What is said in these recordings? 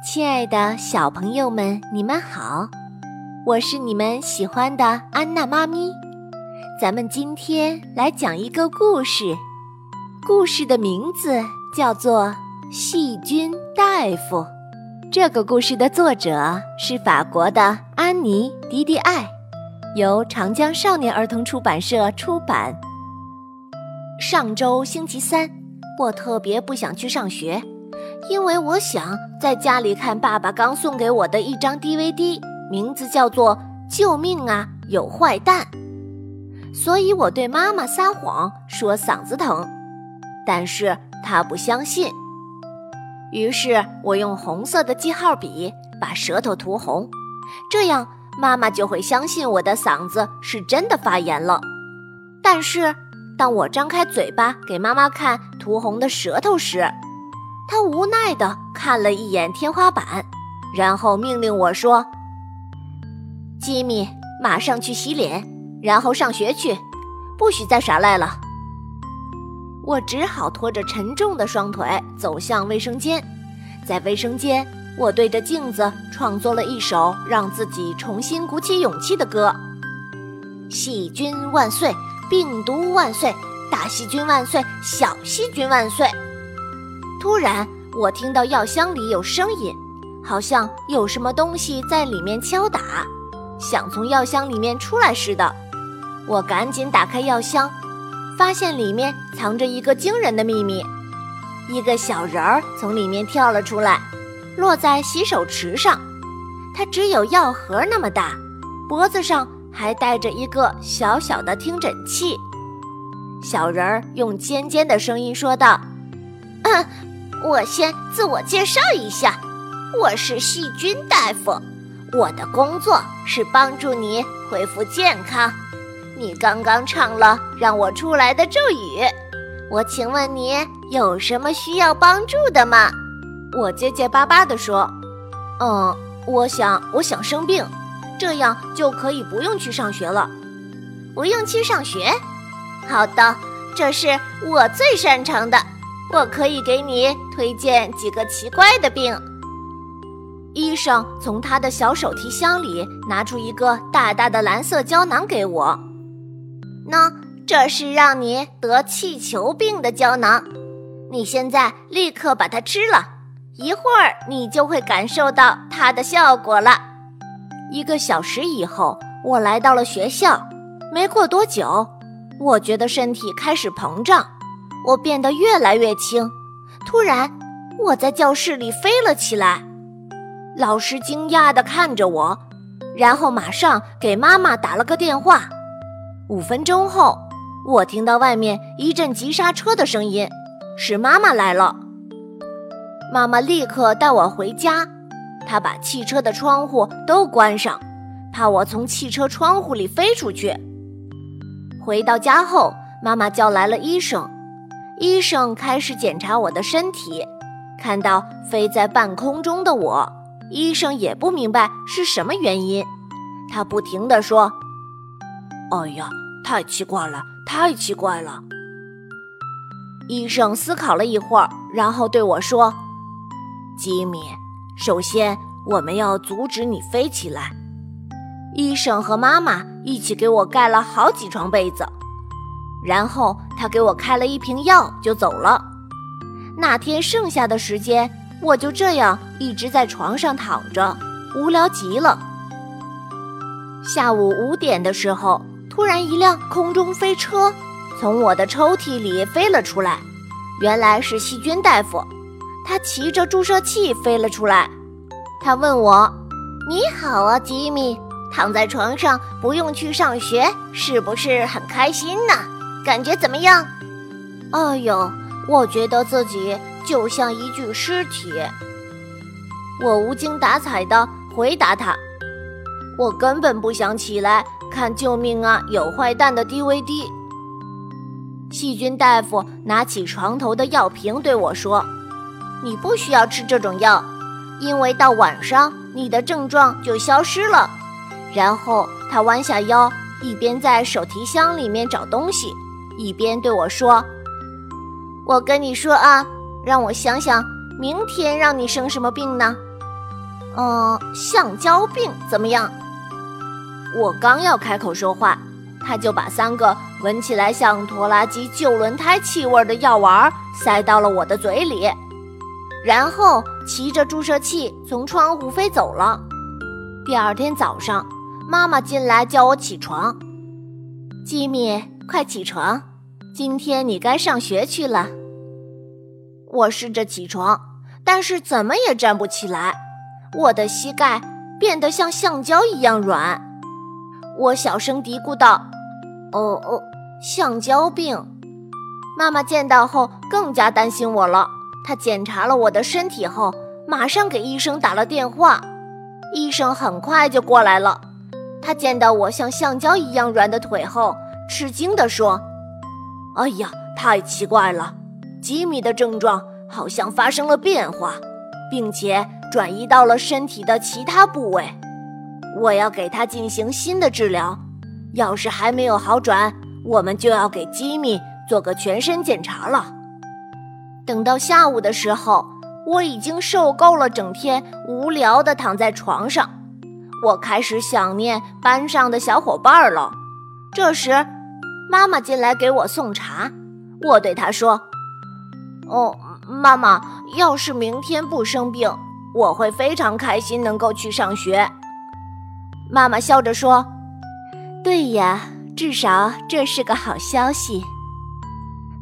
亲爱的小朋友们，你们好，我是你们喜欢的安娜妈咪。咱们今天来讲一个故事，故事的名字叫做《细菌大夫》。这个故事的作者是法国的安妮·迪迪艾，由长江少年儿童出版社出版。上周星期三，我特别不想去上学。因为我想在家里看爸爸刚送给我的一张 DVD，名字叫做《救命啊，有坏蛋》，所以我对妈妈撒谎说嗓子疼，但是她不相信。于是我用红色的记号笔把舌头涂红，这样妈妈就会相信我的嗓子是真的发炎了。但是当我张开嘴巴给妈妈看涂红的舌头时，他无奈地看了一眼天花板，然后命令我说：“吉米，马上去洗脸，然后上学去，不许再耍赖了。”我只好拖着沉重的双腿走向卫生间。在卫生间，我对着镜子创作了一首让自己重新鼓起勇气的歌：“细菌万岁，病毒万岁，大细菌万岁，小细菌万岁。”突然，我听到药箱里有声音，好像有什么东西在里面敲打，想从药箱里面出来似的。我赶紧打开药箱，发现里面藏着一个惊人的秘密：一个小人儿从里面跳了出来，落在洗手池上。它只有药盒那么大，脖子上还带着一个小小的听诊器。小人儿用尖尖的声音说道：“嗯。”我先自我介绍一下，我是细菌大夫，我的工作是帮助你恢复健康。你刚刚唱了让我出来的咒语，我请问你有什么需要帮助的吗？我结结巴巴地说：“嗯，我想，我想生病，这样就可以不用去上学了。不用去上学？好的，这是我最擅长的。”我可以给你推荐几个奇怪的病。医生从他的小手提箱里拿出一个大大的蓝色胶囊给我，喏，这是让你得气球病的胶囊。你现在立刻把它吃了，一会儿你就会感受到它的效果了。一个小时以后，我来到了学校。没过多久，我觉得身体开始膨胀。我变得越来越轻，突然，我在教室里飞了起来。老师惊讶地看着我，然后马上给妈妈打了个电话。五分钟后，我听到外面一阵急刹车的声音，是妈妈来了。妈妈立刻带我回家，她把汽车的窗户都关上，怕我从汽车窗户里飞出去。回到家后，妈妈叫来了医生。医生开始检查我的身体，看到飞在半空中的我，医生也不明白是什么原因。他不停地说：“哎呀，太奇怪了，太奇怪了。”医生思考了一会儿，然后对我说：“吉米，首先我们要阻止你飞起来。”医生和妈妈一起给我盖了好几床被子。然后他给我开了一瓶药，就走了。那天剩下的时间，我就这样一直在床上躺着，无聊极了。下午五点的时候，突然一辆空中飞车从我的抽屉里飞了出来，原来是细菌大夫。他骑着注射器飞了出来。他问我：“你好啊，吉米，躺在床上不用去上学，是不是很开心呢？”感觉怎么样？哎呦，我觉得自己就像一具尸体。我无精打采地回答他：“我根本不想起来看《救命啊，有坏蛋》的 DVD。”细菌大夫拿起床头的药瓶对我说：“你不需要吃这种药，因为到晚上你的症状就消失了。”然后他弯下腰，一边在手提箱里面找东西。一边对我说：“我跟你说啊，让我想想，明天让你生什么病呢？嗯，橡胶病怎么样？我刚要开口说话，他就把三个闻起来像拖拉机旧轮胎气味的药丸塞到了我的嘴里，然后骑着注射器从窗户飞走了。第二天早上，妈妈进来叫我起床，吉米，快起床，今天你该上学去了。我试着起床，但是怎么也站不起来，我的膝盖变得像橡胶一样软。我小声嘀咕道：“哦哦，橡胶病。”妈妈见到后更加担心我了。她检查了我的身体后，马上给医生打了电话。医生很快就过来了。他见到我像橡胶一样软的腿后，吃惊地说：“哎呀，太奇怪了！吉米的症状好像发生了变化，并且转移到了身体的其他部位。我要给他进行新的治疗。要是还没有好转，我们就要给吉米做个全身检查了。”等到下午的时候，我已经受够了整天无聊地躺在床上。我开始想念班上的小伙伴了。这时，妈妈进来给我送茶。我对她说：“哦，妈妈，要是明天不生病，我会非常开心能够去上学。”妈妈笑着说：“对呀，至少这是个好消息。”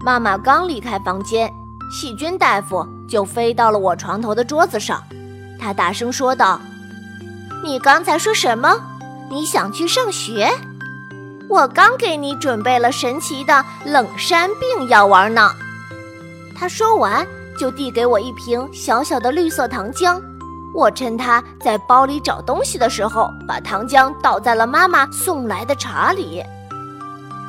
妈妈刚离开房间，细菌大夫就飞到了我床头的桌子上。他大声说道。你刚才说什么？你想去上学？我刚给你准备了神奇的冷山病药丸呢。他说完，就递给我一瓶小小的绿色糖浆。我趁他在包里找东西的时候，把糖浆倒在了妈妈送来的茶里。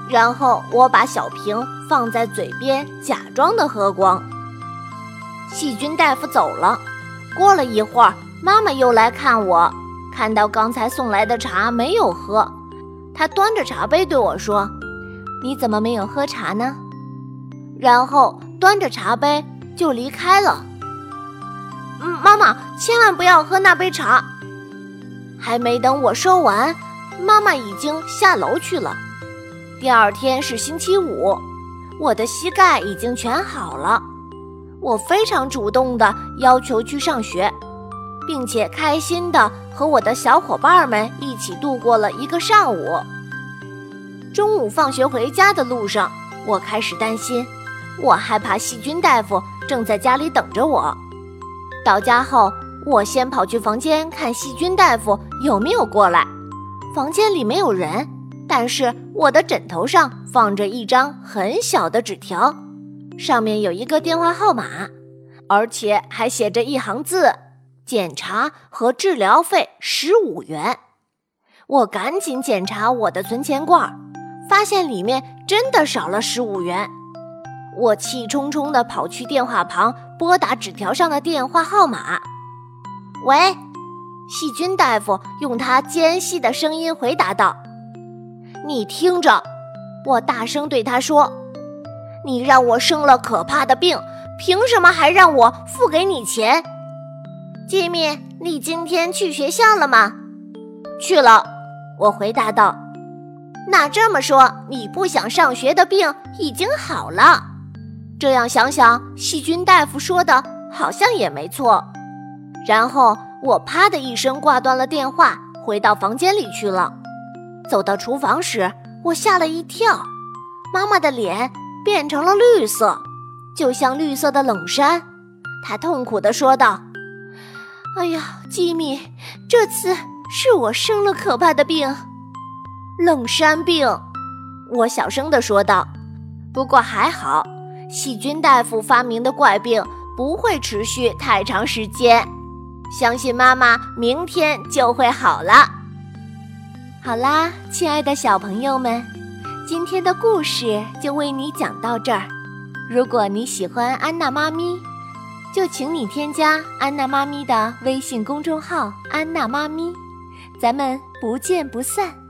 然后我把小瓶放在嘴边，假装的喝光。细菌大夫走了。过了一会儿，妈妈又来看我。看到刚才送来的茶没有喝，他端着茶杯对我说：“你怎么没有喝茶呢？”然后端着茶杯就离开了。嗯，妈妈，千万不要喝那杯茶。还没等我说完，妈妈已经下楼去了。第二天是星期五，我的膝盖已经全好了，我非常主动地要求去上学。并且开心地和我的小伙伴们一起度过了一个上午。中午放学回家的路上，我开始担心，我害怕细菌大夫正在家里等着我。到家后，我先跑去房间看细菌大夫有没有过来。房间里没有人，但是我的枕头上放着一张很小的纸条，上面有一个电话号码，而且还写着一行字。检查和治疗费十五元，我赶紧检查我的存钱罐，发现里面真的少了十五元。我气冲冲地跑去电话旁拨打纸条上的电话号码。喂，细菌大夫用他尖细的声音回答道：“你听着，我大声对他说，你让我生了可怕的病，凭什么还让我付给你钱？”吉米，你今天去学校了吗？去了，我回答道。那这么说，你不想上学的病已经好了？这样想想，细菌大夫说的好像也没错。然后我啪的一声挂断了电话，回到房间里去了。走到厨房时，我吓了一跳，妈妈的脸变成了绿色，就像绿色的冷杉。她痛苦地说道。哎呀，吉米，这次是我生了可怕的病，冷山病。我小声地说道。不过还好，细菌大夫发明的怪病不会持续太长时间，相信妈妈明天就会好了。好啦，亲爱的小朋友们，今天的故事就为你讲到这儿。如果你喜欢安娜妈咪。就请你添加安娜妈咪的微信公众号“安娜妈咪”，咱们不见不散。